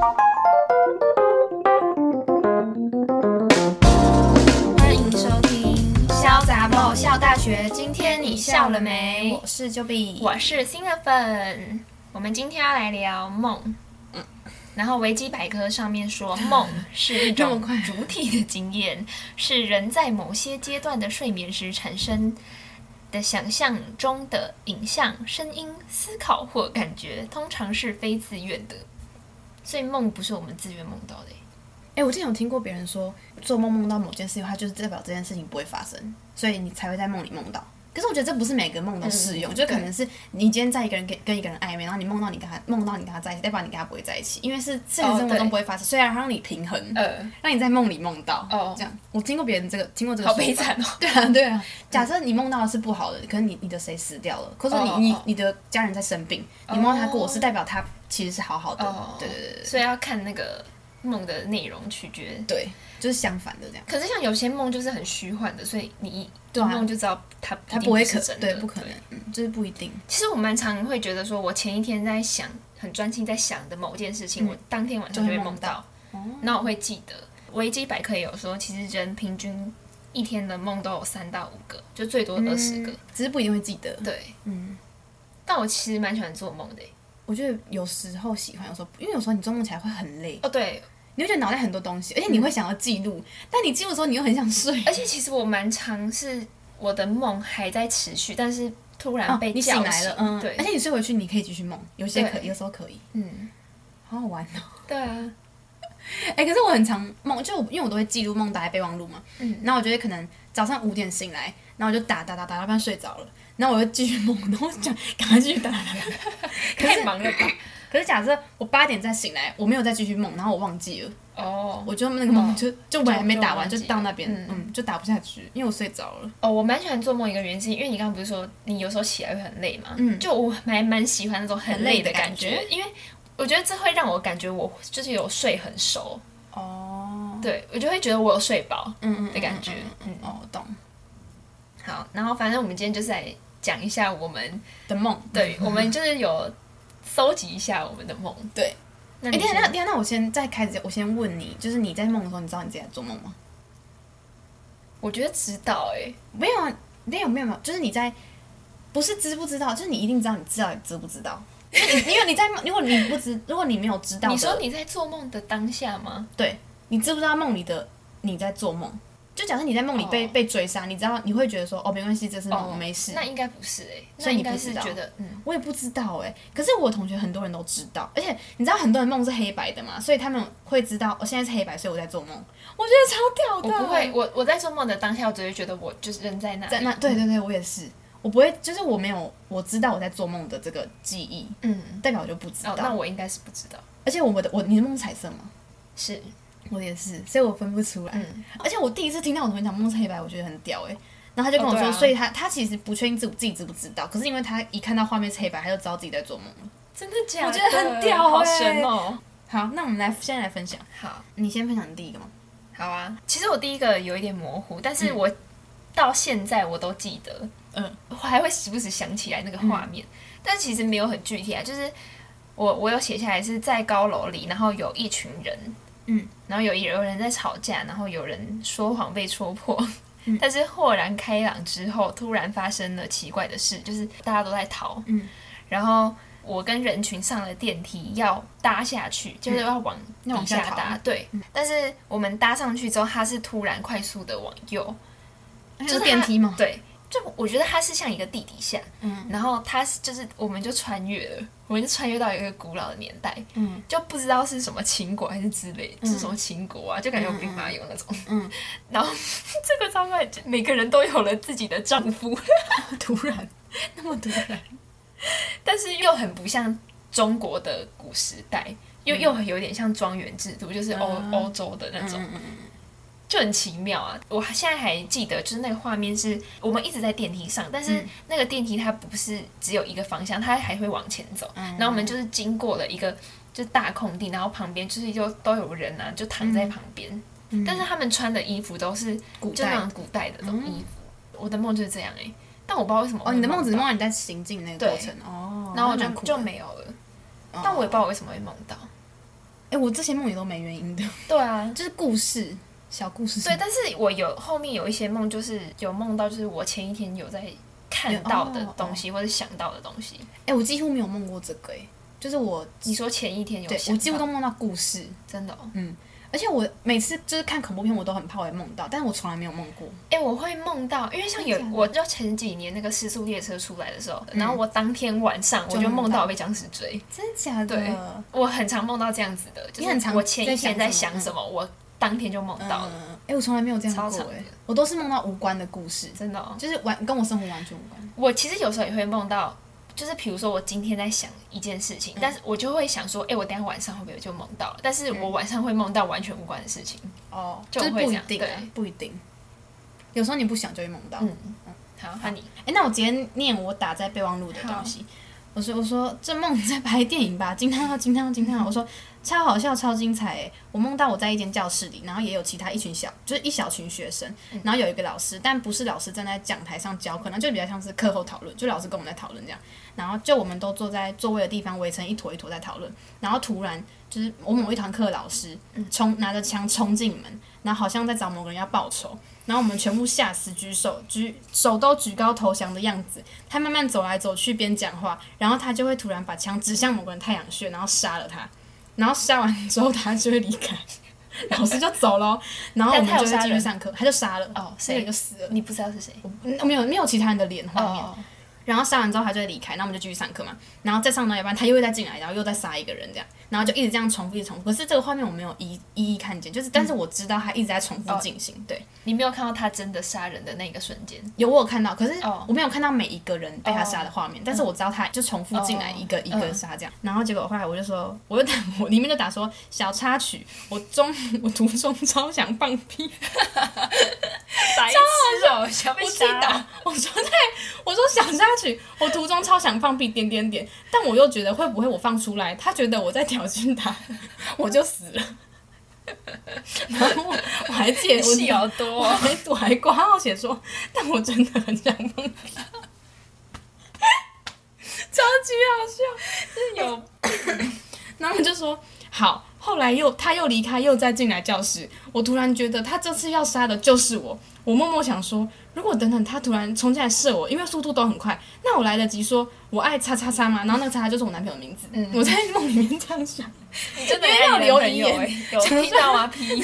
欢迎收听《潇杂爆笑大学》，今天你笑了没？我是 Jobbit，我是新的粉。我们今天要来聊梦。然后维基百科上面说，梦是一种主体的经验，是人在某些阶段的睡眠时产生的想象中的影像、声音、思考或感觉，通常是非自愿的。所以梦不是我们自愿梦到的。哎，我之前有听过别人说，做梦梦到某件事情，它就是代表这件事情不会发生，所以你才会在梦里梦到。可是我觉得这不是每个梦都适用，嗯、就可能是你今天在一个人跟跟一个人暧昧，然后你梦到你跟他梦到你跟他在一起，代表你跟他不会在一起，因为是现实生活中不会发生。虽然让你平衡，呃，让你在梦里梦到，哦，这样。我听过别人这个，听过这个，好悲惨哦。对啊，对啊。假设你梦到的是不好的，可是你你的谁死掉了，或者你、哦、你你的家人在生病，你梦到他过世，代表他其实是好好的。哦、对对对对。所以要看那个梦的内容取决。对。就是相反的这样，可是像有些梦就是很虚幻的，所以你一做梦就知道它它不会是真的，对，不可能，嗯，就是不一定。其实我蛮常会觉得说，我前一天在想，很专心在想的某件事情，我当天晚上就会梦到，那我会记得。维基百科也有说，其实人平均一天的梦都有三到五个，就最多二十个，只是不一定会记得。对，嗯。但我其实蛮喜欢做梦的，我觉得有时候喜欢，有时候因为有时候你做梦起来会很累。哦，对。你会觉得脑袋很多东西，而且你会想要记录，嗯、但你记录的时候你又很想睡。而且其实我蛮尝试我的梦还在持续，但是突然被，哦、你醒来了，嗯，对。而且你睡回去你可以继续梦，有些可以，有时候可以，嗯，好好玩哦。对啊，哎、欸，可是我很常梦，就因为我都会记录梦打在备忘录嘛，嗯，然后我觉得可能早上五点醒来，然后我就打打打打到半睡着了，然后 我就继续梦，然后我就讲赶快继续打打打打，太忙了吧。可是假设我八点再醒来，我没有再继续梦，然后我忘记了哦，我就那个梦就就我还没打完就到那边，嗯，就打不下去，因为我睡着了。哦，我蛮喜欢做梦一个原因，因为你刚刚不是说你有时候起来会很累嘛，嗯，就我还蛮喜欢那种很累的感觉，因为我觉得这会让我感觉我就是有睡很熟。哦，对我就会觉得我有睡饱，嗯嗯的感觉，嗯哦，懂。好，然后反正我们今天就是来讲一下我们的梦，对我们就是有。搜集一下我们的梦，对。哎，等下，那等下，那我先在开始，我先问你，就是你在梦的时候，你知道你自己在做梦吗？我觉得知道，哎，没有啊，没有，没有，没有，就是你在，不是知不知道，就是你一定知道，你知道你知不知道？因为你在，如果你不知，如果你没有知道，你说你在做梦的当下吗？对，你知不知道梦里的你在做梦？就假设你在梦里被、oh. 被追杀，你知道你会觉得说哦，没关系，这是梦，oh. 我没事。那应该不是哎、欸，所以你不是觉得嗯，我也不知道哎、欸。可是我同学很多人都知道，而且你知道很多人梦是黑白的嘛，所以他们会知道我、哦、现在是黑白，所以我在做梦。我觉得超屌的。我不会，我我在做梦的当下，我只会觉得我就是人在那里。在那，对对对，我也是，我不会，就是我没有我知道我在做梦的这个记忆，嗯，代表我就不知道。Oh, 那我应该是不知道。而且我的我你的梦是彩色吗？是。我也是，所以我分不出来。嗯，而且我第一次听到我同学讲梦是黑白，我觉得很屌哎。然后他就跟我说，哦啊、所以他他其实不确定自己自己知不知道，可是因为他一看到画面是黑白，他就知道自己在做梦了。真的假的？我觉得很屌，好神哦。好，那我们来现在来分享。好，你先分享你第一个吗？好啊。其实我第一个有一点模糊，但是我到现在我都记得，嗯，我还会时不时想起来那个画面，嗯、但其实没有很具体啊。就是我我有写下来是在高楼里，然后有一群人。嗯，然后有有人在吵架，然后有人说谎被戳破，嗯、但是豁然开朗之后，突然发生了奇怪的事，就是大家都在逃，嗯，然后我跟人群上了电梯要搭下去，就是要往底下搭，嗯、对，嗯、但是我们搭上去之后，它是突然快速的往右，就是电梯吗？对。就我觉得它是像一个地底下，嗯，然后它是就是我们就穿越了，我们就穿越到一个古老的年代，嗯，就不知道是什么秦国还是之类，嗯、是什么秦国啊，就感觉有兵马俑那种，嗯，然后 这个超快，每个人都有了自己的丈夫，突然那么突然，但是又很不像中国的古时代，又、嗯、又很有点像庄园制度，就是欧、嗯、欧洲的那种。嗯嗯嗯就很奇妙啊！我现在还记得，就是那个画面是我们一直在电梯上，但是那个电梯它不是只有一个方向，它还会往前走。嗯、然后我们就是经过了一个就是大空地，然后旁边就是就都有人啊，就躺在旁边。嗯、但是他们穿的衣服都是古代就那种古代的那种衣服。嗯、我的梦就是这样哎、欸，但我不知道为什么。哦，你的梦只是梦到你在行进那个过程哦，然后我就就没有了。哦、但我也不知道我为什么会梦到。哎，我这些梦也都没原因的。对啊，就是故事，小故事。对，但是我有后面有一些梦，就是有梦到，就是我前一天有在看到的东西，或者想到的东西。哎，我几乎没有梦过这个，哎，就是我，你说前一天有，我几乎都梦到故事，真的，嗯。而且我每次就是看恐怖片，我都很怕会梦到，但是我从来没有梦过。哎、欸，我会梦到，因为像有，我就前几年那个失速列车出来的时候，嗯、然后我当天晚上我就梦到我被僵尸追。真的假的？对，我很常梦到这样子的，就是我前一天在想什么，我当天就梦到了。哎、欸，我从来没有这样过哎，我都是梦到无关的故事，真的、哦，就是完跟我生活完全无关。我其实有时候也会梦到。就是比如说，我今天在想一件事情，嗯、但是我就会想说，哎、欸，我等下晚上会不会就梦到了？但是我晚上会梦到完全无关的事情。哦，就会这样，不一定，对，不一定。有时候你不想就会梦到。嗯嗯，好，那你，哎、欸，那我直接念我打在备忘录的东西。我说，我说这梦在拍电影吧？惊叹号，惊叹号，惊叹号！我说。超好笑，超精彩诶！我梦到我在一间教室里，然后也有其他一群小，就是一小群学生，然后有一个老师，但不是老师站在讲台上教，可能就比较像是课后讨论，就老师跟我们在讨论这样，然后就我们都坐在座位的地方围成一坨一坨在讨论，然后突然就是我某一堂课老师冲拿着枪冲进门，然后好像在找某个人要报仇，然后我们全部吓死，举手举手都举高投降的样子，他慢慢走来走去边讲话，然后他就会突然把枪指向某个人太阳穴，然后杀了他。然后杀完之后，他就会离开，老师就走了，然后我们就会继续上课，他就杀了，哦，那个就死了，你不知道是谁？没有没有其他人的脸画面。然后杀完之后，他就会离开，那我们就继续上课嘛。然后再上到一半，他又会再进来，然后又再杀一个人，这样，然后就一直这样重复，一直重复。可是这个画面我没有一一一看见，就是，但是我知道他一直在重复进行。嗯、对，你没有看到他真的杀人的那个瞬间？有，我有看到，可是我没有看到每一个人被他杀的画面。哦、但是我知道他就重复进来一个一个杀这样。然后结果后来我就说，我就打我里面就打说小插曲，我中 我途中超想放屁。白痴哦，想被打！我说对，我说小插曲，我途中超想放屁，点点点，但我又觉得会不会我放出来，他觉得我在挑衅他，我就死了。然后我，我还记得戏好多，我还我还挂号写说，但我真的很想放屁，超级好笑，是有，然后就说好。后来又他又离开，又再进来教室。我突然觉得他这次要杀的就是我。我默默想说，如果等等他突然冲进来射我，因为速度都很快，那我来得及说我爱叉叉叉吗？然后那个叉叉就是我男朋友的名字。嗯、我在梦里面这样想，你真的要留遗言，有听到吗？屁！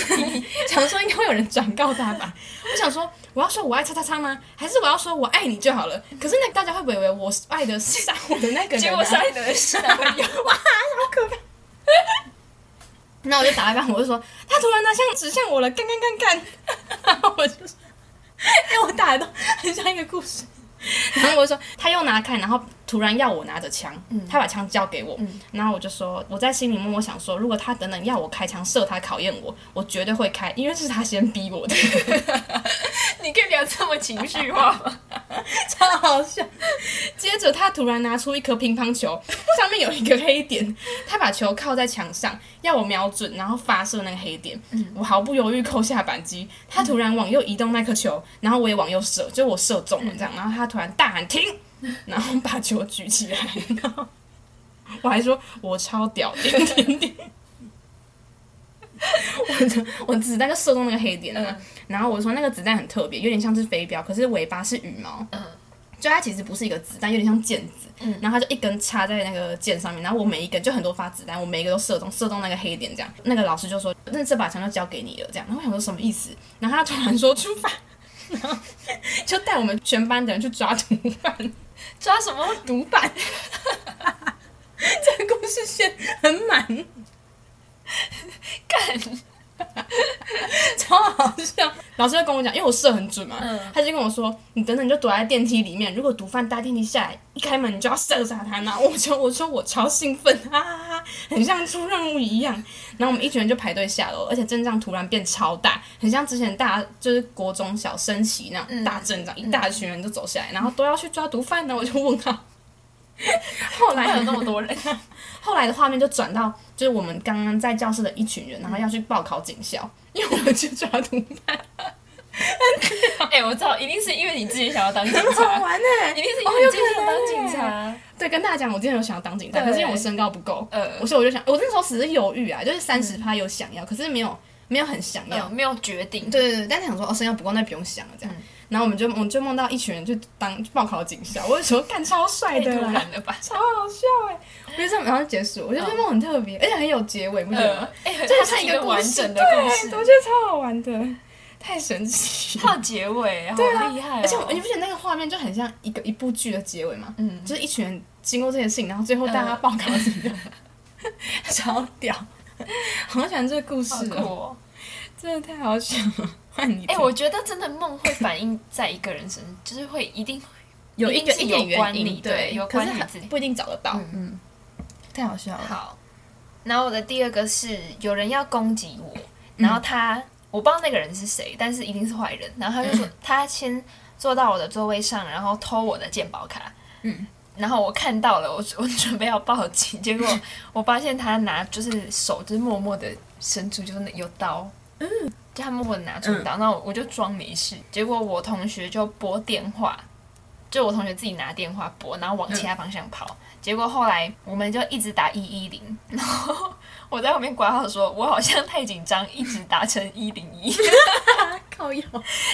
想说应该会有人转告他吧。我想说，我要说我爱叉叉叉吗？还是我要说我爱你就好了？可是那大家会不会以为我爱的是杀我的那个人？结果杀你的是男朋友。哇，好可怕！那我就打一半，我就说他突然拿枪指向我了，干干干干，然后我就说，因为我打的都很像一个故事。然后我就说他又拿开，然后突然要我拿着枪，他把枪交给我，然后我就说我在心里默默想说，如果他等等要我开枪射他考验我，我绝对会开，因为是他先逼我的。你可以不要这么情绪化吗？超好笑。接着他突然拿出一颗乒乓球，上面有一个黑点，他把球靠在墙上，要我瞄准，然后发射那个黑点。我毫不犹豫扣下扳机，他突然往右移动那颗球，然后我也往右射，就我射中了这样，然后他突然大喊停，然后把球举起来，然后我还说我超屌，点点点。我我子弹就射中那个黑点了，嗯、然后我说那个子弹很特别，有点像是飞镖，可是尾巴是羽毛，嗯、就它其实不是一个子弹，有点像箭子，嗯、然后它就一根插在那个箭上面，然后我每一根就很多发子弹，我每一个都射中，射中那个黑点这样。那个老师就说，那这把枪就交给你了，这样。然后我想说什么意思？然后他突然说出发，然后就带我们全班的人去抓毒贩，抓什么毒贩？这个故事线很满。干，超好笑！老师就跟我讲，因为我射很准嘛，嗯、他就跟我说：“你等等，你就躲在电梯里面。如果毒贩搭电梯下来，一开门你就要射杀他。”那我就我说我超兴奋，哈哈哈，很像出任务一样。然后我们一群人就排队下楼，而且阵仗突然变超大，很像之前大就是国中小升旗那样大阵仗，嗯、一大群人就走下来，然后都要去抓毒贩呢。我就问他。后来有那么多人，后来的画面就转到就是我们刚刚在教室的一群人，然后要去报考警校，因为我们去抓毒贩。哎、欸，我知道，一定是因为你自己想要当警察，好玩呢，一定是因为你自己想当警察。对，跟大家讲，我之前有想要当警察，可是因为我身高不够，呃，我所以我就想，我那时候只是犹豫啊，就是三十趴有想要，可是没有没有很想要，呃没有决定。对对对，但是想说哦，身高不够，那不用想了这样。然后我们就我们就梦到一群人就当报考警校，我就说干超帅的啦，太突然了吧，超好笑哎！我觉得这样然后结束，我觉得这梦很特别，而且很有结尾，不觉得吗？哎，就是一个完整的故事，我觉得超好玩的，太神奇。它结尾，好厉害！而且你不觉得那个画面就很像一个一部剧的结尾吗？嗯，就是一群人经过这件事情，然后最后大家报考警校，超屌！好喜欢这个故事哦，真的太好笑了。哎，我觉得真的梦会反映在一个人身上，就是会一定 有一个一点原因，对，有关你，自己不一定找得到。嗯，太好笑了。好，然后我的第二个是有人要攻击我，然后他我不知道那个人是谁，但是一定是坏人。然后他就说他先坐到我的座位上，然后偷我的健保卡。嗯，然后我看到了，我 我准备要报警，结果我发现他拿就是手就是默默的伸出，就是有刀。嗯。就他们问拿出刀，那、嗯、我就装没事。结果我同学就拨电话，就我同学自己拿电话拨，然后往其他方向跑。嗯、结果后来我们就一直打一一零，然后我在后面挂号说，我好像太紧张，一直打成一零一。靠腰。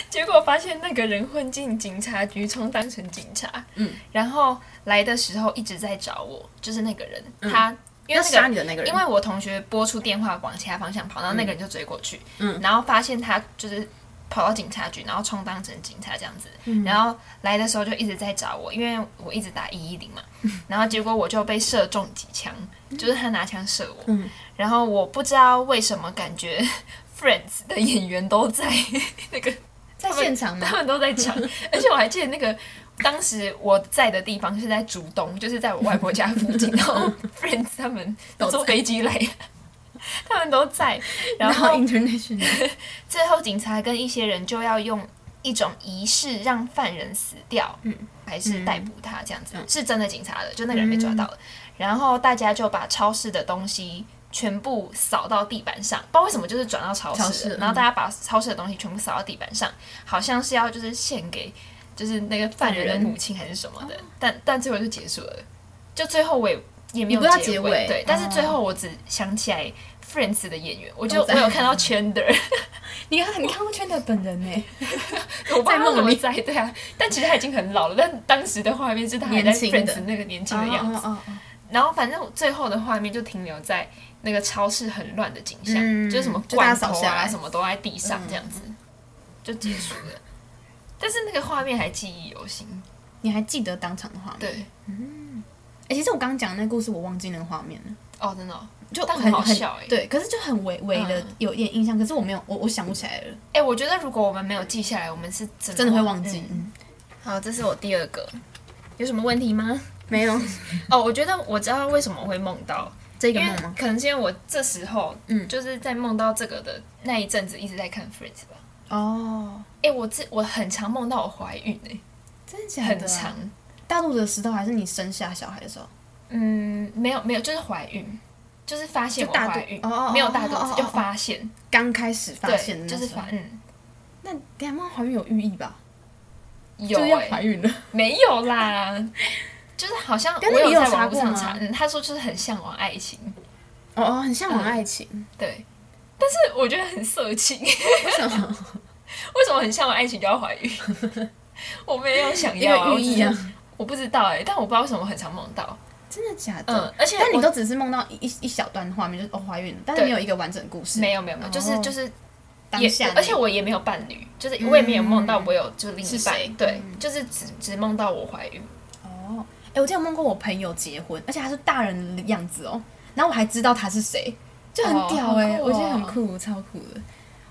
结果发现那个人混进警察局，充当成警察。嗯。然后来的时候一直在找我，就是那个人，嗯、他。因为杀你的那个人，因为我同学拨出电话往其他方向跑，然后那个人就追过去，嗯，然后发现他就是跑到警察局，然后充当成警察这样子，嗯，然后来的时候就一直在找我，因为我一直打一一零嘛，然后结果我就被射中几枪，就是他拿枪射我，嗯，然后我不知道为什么感觉 Friends 的演员都在 那个在现场吗？他们都在场，而且我还记得那个。当时我在的地方是在竹东，就是在我外婆家附近。然后 Friends 他们都坐飞机来，他们都在。然后 international，最后警察跟一些人就要用一种仪式让犯人死掉，嗯，还是逮捕他这样子，是真的警察的，就那个人被抓到了。然后大家就把超市的东西全部扫到地板上，不知道为什么就是转到超市，然后大家把超市的东西全部扫到地板上，好像是要就是献给。就是那个犯人的母亲还是什么的，但但最后就结束了，就最后我也也没有结尾，对，但是最后我只想起来 Friends 的演员，我就我有看到 Chandler，你看你看过 Chandler 本人呢？我在梦里。在，对啊，但其实他已经很老了，但当时的画面是他还在 Friends 那个年轻的样子，然后反正最后的画面就停留在那个超市很乱的景象，就是什么罐头啊什么都在地上这样子，就结束了。但是那个画面还记忆犹新，你还记得当场的画面？对，嗯，哎，其实我刚刚讲的那个故事，我忘记那个画面了。哦，真的，就很好笑哎。对，可是就很微微的有一点印象，可是我没有，我我想不起来了。哎，我觉得如果我们没有记下来，我们是真的会忘记。好，这是我第二个，有什么问题吗？没有。哦，我觉得我知道为什么会梦到这个梦吗？可能是因为我这时候，嗯，就是在梦到这个的那一阵子一直在看 Friends 吧。哦。哎，我这我很常梦到我怀孕哎，真的假的？很常，大肚子的时候还是你生下小孩的时候？嗯，没有没有，就是怀孕，就是发现我怀孕，没有大肚子就发现，刚开始发现的就是发嗯。那你梦怀孕有寓意吧？有要，怀孕了？没有啦，就是好像我有在网上查，嗯，他说就是很向往爱情，哦哦，很向往爱情，对，但是我觉得很色情，为什么？为什么很向往爱情就要怀孕？我没有想要啊，我不知道哎，但我不知道为什么很常梦到，真的假的？嗯，而且但你都只是梦到一一小段画面，就是哦怀孕了，但是没有一个完整故事。没有没有没有，就是就是当下，而且我也没有伴侣，就是我也没有梦到我有就另一半，对，就是只只梦到我怀孕。哦，哎，我之前梦过我朋友结婚，而且他是大人的样子哦，然后我还知道他是谁，就很屌哎，我觉得很酷，超酷的。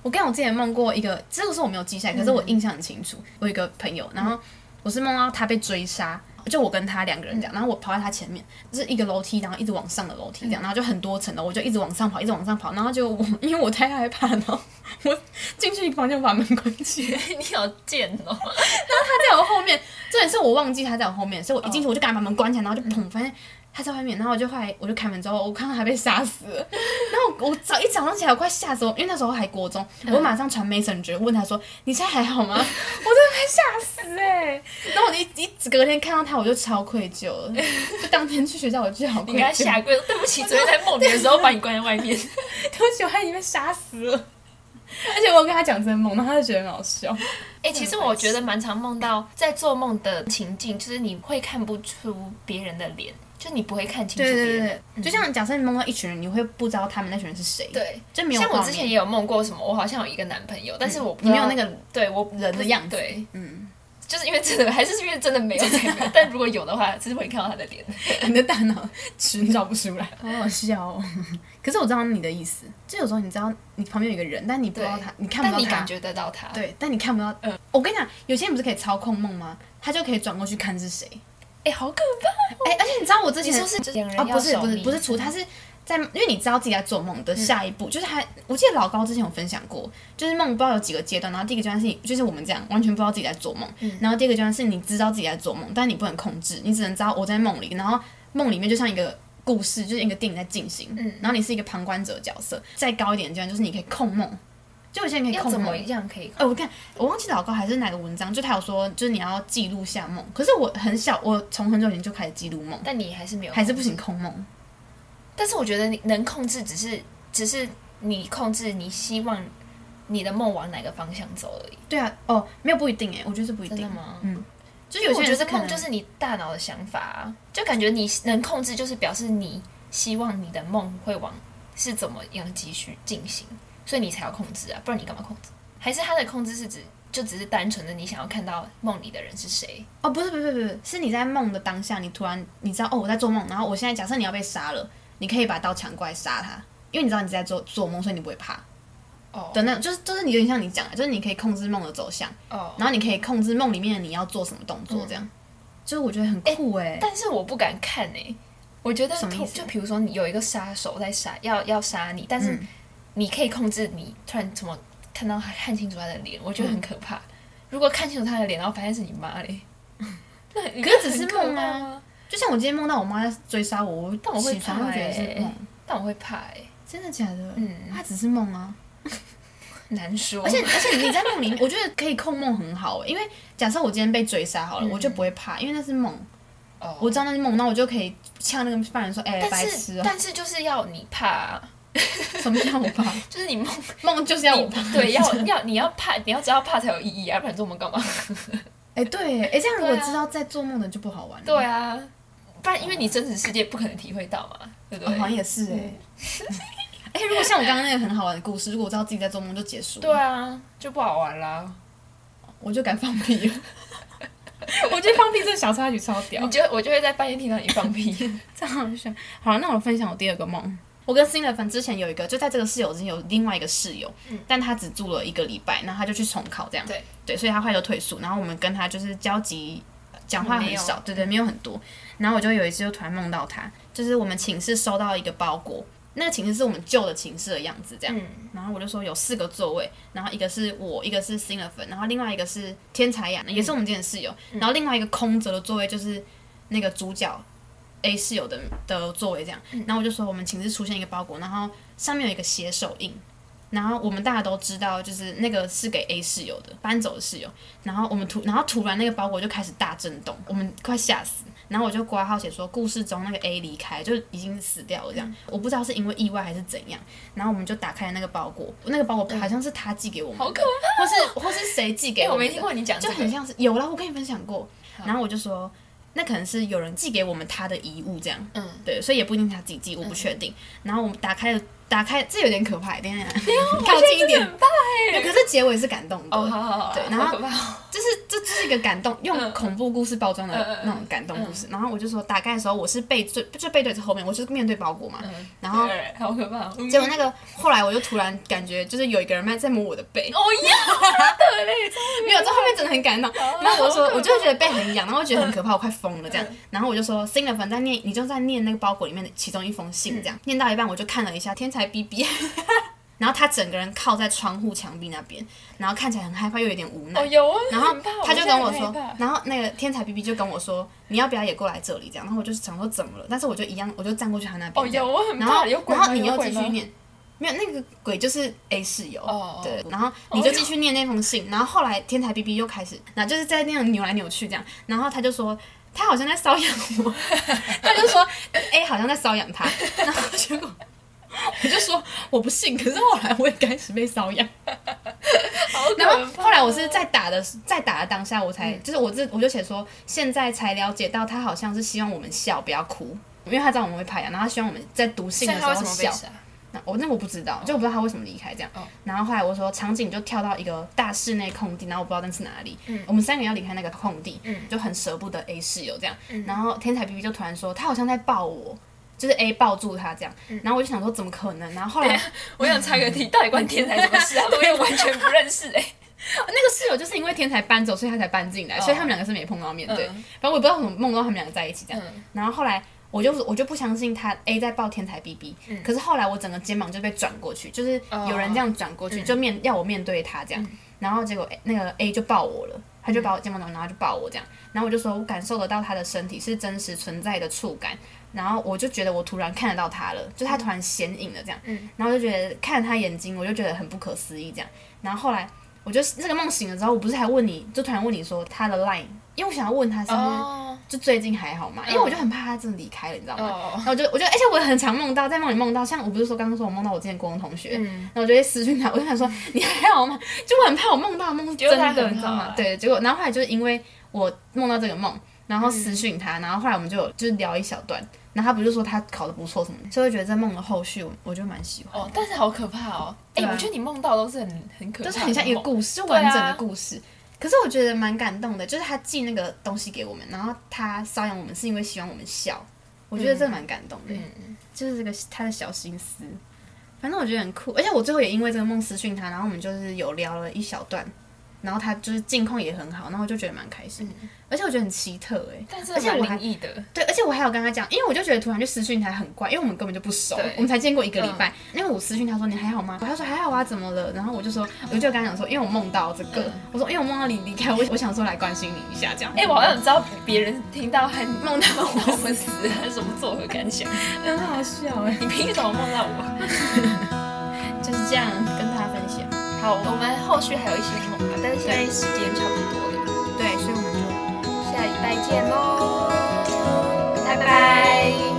我跟我之前梦过一个，这个是我没有记下来，可是我印象很清楚。我有一个朋友，然后我是梦到他被追杀，就我跟他两个人这样，然后我跑在他前面，就是一个楼梯，然后一直往上的楼梯这样，然后就很多层的，我就一直往上跑，一直往上跑，然后就我因为我太害怕了，我进去房间把门关起来，你好贱哦！然后他在我后面，这也是我忘记他在我后面，所以我一进去我就赶紧把门关起来，然后就砰，发现他在外面，然后我就后来我就开门之后，我看到他被杀死了，然后我早一早上起来我快吓死我，因为那时候还国中，我马上传 Messenger 问他说：“你现在还好吗？” 我真的快吓死哎、欸！然后我一一隔天看到他，我就超愧疚了，就当天去学校我就好愧疚。你给他下跪，对不起，昨天在梦里的时候把你关在外面，对不起，我还以为被杀死了。而且我跟他讲这个梦，然后他就觉得很好笑。哎、欸，其实我觉得蛮常梦到在做梦的情境，就是你会看不出别人的脸。就你不会看清楚别人，对对对，嗯、就像假设你梦到一群人，你会不知道他们那群人是谁。对，就没有。像我之前也有梦过什么，我好像有一个男朋友，嗯、但是我不没有那个对我人的样子。对，嗯，就是因为真的，还是因为真的没有。但如果有的话，只是会看到他的脸，你的大脑寻找不出来，好好笑哦。可是我知道你的意思，就有时候你知道你旁边有一个人，但你不知道他，你看不到他，但你感觉得到他，对，但你看不到。嗯，我跟你讲，有些人不是可以操控梦吗？他就可以转过去看是谁。哎、欸，好可怕、哦！哎、欸，而且你知道我之前说是啊，不是不是不是除，他是在，因为你知道自己在做梦的下一步，嗯、就是他，我记得老高之前有分享过，就是梦不知道有几个阶段，然后第一个阶段是你，就是我们这样完全不知道自己在做梦，嗯、然后第二个阶段是你知道自己在做梦，但你不能控制，你只能知道我在梦里，然后梦里面就像一个故事，就是一个电影在进行，嗯，然后你是一个旁观者角色，再高一点的阶段就是你可以控梦。就有些人可以控梦，怎么样可以？哎、呃，我看我忘记老高还是哪个文章，就他有说，就是你要记录下梦。可是我很小，我从很久以前就开始记录梦，但你还是没有，还是不行控梦。但是我觉得你能控制，只是只是你控制你希望你的梦往哪个方向走而已。对啊，哦，没有不一定哎，我觉得是不一定。吗？嗯，就有些人觉得梦就是你大脑的想法啊，就感觉你能控制，就是表示你希望你的梦会往是怎么样继续进行。所以你才要控制啊，不然你干嘛控制？还是他的控制是指就只是单纯的你想要看到梦里的人是谁？哦，不是不是不是，是你在梦的当下，你突然你知道哦，我在做梦，然后我现在假设你要被杀了，你可以把刀抢过来杀他，因为你知道你在做做梦，所以你不会怕。哦，等等，就是就是你有点像你讲的，就是你可以控制梦的走向，哦，然后你可以控制梦里面的你要做什么动作，这样，嗯、就是我觉得很酷哎、欸，但是我不敢看哎、欸，我觉得什么意思？就比如说你有一个杀手在杀，要要杀你，但是。嗯你可以控制你突然怎么看到他看清楚他的脸，我觉得很可怕。嗯、如果看清楚他的脸，然后发现是你妈嘞，那可是只是梦啊。就像我今天梦到我妈在追杀我，但我会怕、欸，会觉得是梦，但我会怕哎、欸，真的假的？嗯，他只是梦啊，难说。而且而且你在梦里面，我觉得可以控梦很好、欸，因为假设我今天被追杀好了，嗯、我就不会怕，因为那是梦。哦，我知道那是梦，那我就可以呛那个犯人说：“哎、欸，白痴、喔。”但是就是要你怕、啊。什么叫我怕？就是你梦 梦就是要我怕，对，要要你要怕，你要知道怕才有意义啊，不然做梦干嘛？哎、欸，对，哎、欸，这样如果知道在做梦的就不好玩了。对啊，不然因为你真实世界不可能体会到嘛，对不对？哦、好像也是哎、欸。哎、如果像我刚刚那个很好玩的故事，如果我知道自己在做梦就结束了，对啊，就不好玩啦。我就敢放屁了。我觉得放屁这个小插曲超屌，你就我就会在半夜听到你放屁，这样好笑。好，那我分享我第二个梦。我跟新的粉之前有一个，就在这个室友之前有另外一个室友，嗯、但他只住了一个礼拜，然后他就去重考这样，对对，所以他后来就退宿，然后我们跟他就是交集，讲话很少，对对，没有很多。然后我就有一次就突然梦到他，就是我们寝室收到一个包裹，那个寝室是我们旧的寝室的样子这样，嗯、然后我就说有四个座位，然后一个是我，一个是新的粉，然后另外一个是天才雅，也是我们今天的室友，嗯、然后另外一个空着的座位就是那个主角。A 室友的的座位这样，然后我就说我们寝室出现一个包裹，然后上面有一个血手印，然后我们大家都知道，就是那个是给 A 室友的搬走的室友，然后我们突然后突然那个包裹就开始大震动，我们快吓死，然后我就挂号写说故事中那个 A 离开，就已经死掉了这样，我不知道是因为意外还是怎样，然后我们就打开了那个包裹，那个包裹好像是他寄给我们的，好可怕，或是或是谁寄给我们的，我没听过你讲，就很像是有啦，我跟你分享过，然后我就说。那可能是有人寄给我们他的遗物，这样，嗯，对，所以也不一定他自己寄，我不确定。然后我们打开了。打开这有点可怕，等一下，靠近一点。可是结尾是感动的。哦，好好好。对，然后就是这这是一个感动，用恐怖故事包装的那种感动故事。然后我就说，打开的时候我是背对，就背对着后面，我就是面对包裹嘛。然后好可怕。结果那个后来我就突然感觉，就是有一个人在在摸我的背。哦呀，对嘞，没有，这后面真的很感动。然后我就说，我就觉得背很痒，然后觉得很可怕，我快疯了这样。然后我就说，新的粉在念，你就在念那个包裹里面的其中一封信，这样念到一半，我就看了一下天才。B B，然后他整个人靠在窗户墙壁那边，然后看起来很害怕又有点无奈。哦，有啊。然后他就跟我说，然后那个天才 B B 就跟我说，你要不要也过来这里？这样，然后我就想说怎么了？但是我就一样，我就站过去他那边。哦，有，我很怕。然后，有然后你又继续念，没有那个鬼就是 A 室友。哦。对，然后你就继续念那封信，然后后来天才 B B 又开始，那就是在那样扭来扭去这样，然后他就说。他好像在搔痒我，他就说 A 好像在搔痒他，然后结果我就说我不信，可是后来我也开始被搔痒，然后后来我是在打的在打的当下，我才、嗯、就是我这我就写说现在才了解到他好像是希望我们笑不要哭，因为他知道我们会怕痒，然后他希望我们在读信的时候笑。那我那我不知道，就我不知道他为什么离开这样。Oh. 然后后来我说场景就跳到一个大室内空地，然后我不知道那是哪里。嗯。我们三个人要离开那个空地，嗯，就很舍不得 A 室友这样。嗯。然后天才 B B 就突然说他好像在抱我，就是 A 抱住他这样。嗯。然后我就想说怎么可能？然后后来 我想猜个题，到底关天才什么事啊？我也完全不认识哎、欸。那个室友就是因为天才搬走，所以他才搬进来，所以他们两个是没碰到面对。反正我也不知道怎么梦到他们两个在一起这样。然后后来。我就我就不相信他 A 在抱天才 B B，、嗯、可是后来我整个肩膀就被转过去，就是有人这样转过去，哦、就面、嗯、要我面对他这样，然后结果那个 A 就抱我了，他就把我肩膀转，然后就抱我这样，然后我就说我感受得到他的身体是真实存在的触感，然后我就觉得我突然看得到他了，就他突然显影了这样，然后就觉得看他眼睛，我就觉得很不可思议这样，然后后来我就这个梦醒了之后，我不是还问你就突然问你说他的 line。因为我想要问他是不是就最近还好嘛？因为我就很怕他真的离开了，你知道吗？然后我就我就而且我也很常梦到在梦里梦到，像我不是说刚刚说我梦到我之前国中同学，然后我就会私讯他，我就想说 你还好吗？就我很怕我梦到的梦是真的，你知道吗？对，结果然后后来就是因为我梦到这个梦，然后私讯他，然后后来我们就就是聊一小段，然后他不是说他考的不错什么的，所以我觉得在梦的后续我我就蛮喜欢。哦，但是好可怕哦！哎，我觉得你梦到都是很很可怕，就是很像一个故事，就完整的故事。可是我觉得蛮感动的，就是他寄那个东西给我们，然后他搔痒我们是因为希望我们笑，我觉得这蛮感动的，嗯、就是这个他的小心思，反正我觉得很酷，而且我最后也因为这个梦私讯他，然后我们就是有聊了一小段。然后他就是近况也很好，然后我就觉得蛮开心，嗯、而且我觉得很奇特哎、欸，但是而且我还对，而且我还有跟他讲，因为我就觉得突然就私讯他很怪，因为我们根本就不熟，我们才见过一个礼拜，嗯、因为我私讯他说你还好吗？他说还好啊，怎么了？然后我就说，我就跟他讲说，因为我梦到这个，嗯、我说因为我梦到你离开，我我想说来关心你一下这样。哎、欸，我好想知道别人听到还梦到我们死还是什么作何感想？很好笑哎、欸，你凭什么梦到我？就是这样。好，我们后续还有一些梦吧，但是现在时间差不多了，对，所以我们就下礼拜见喽，拜拜。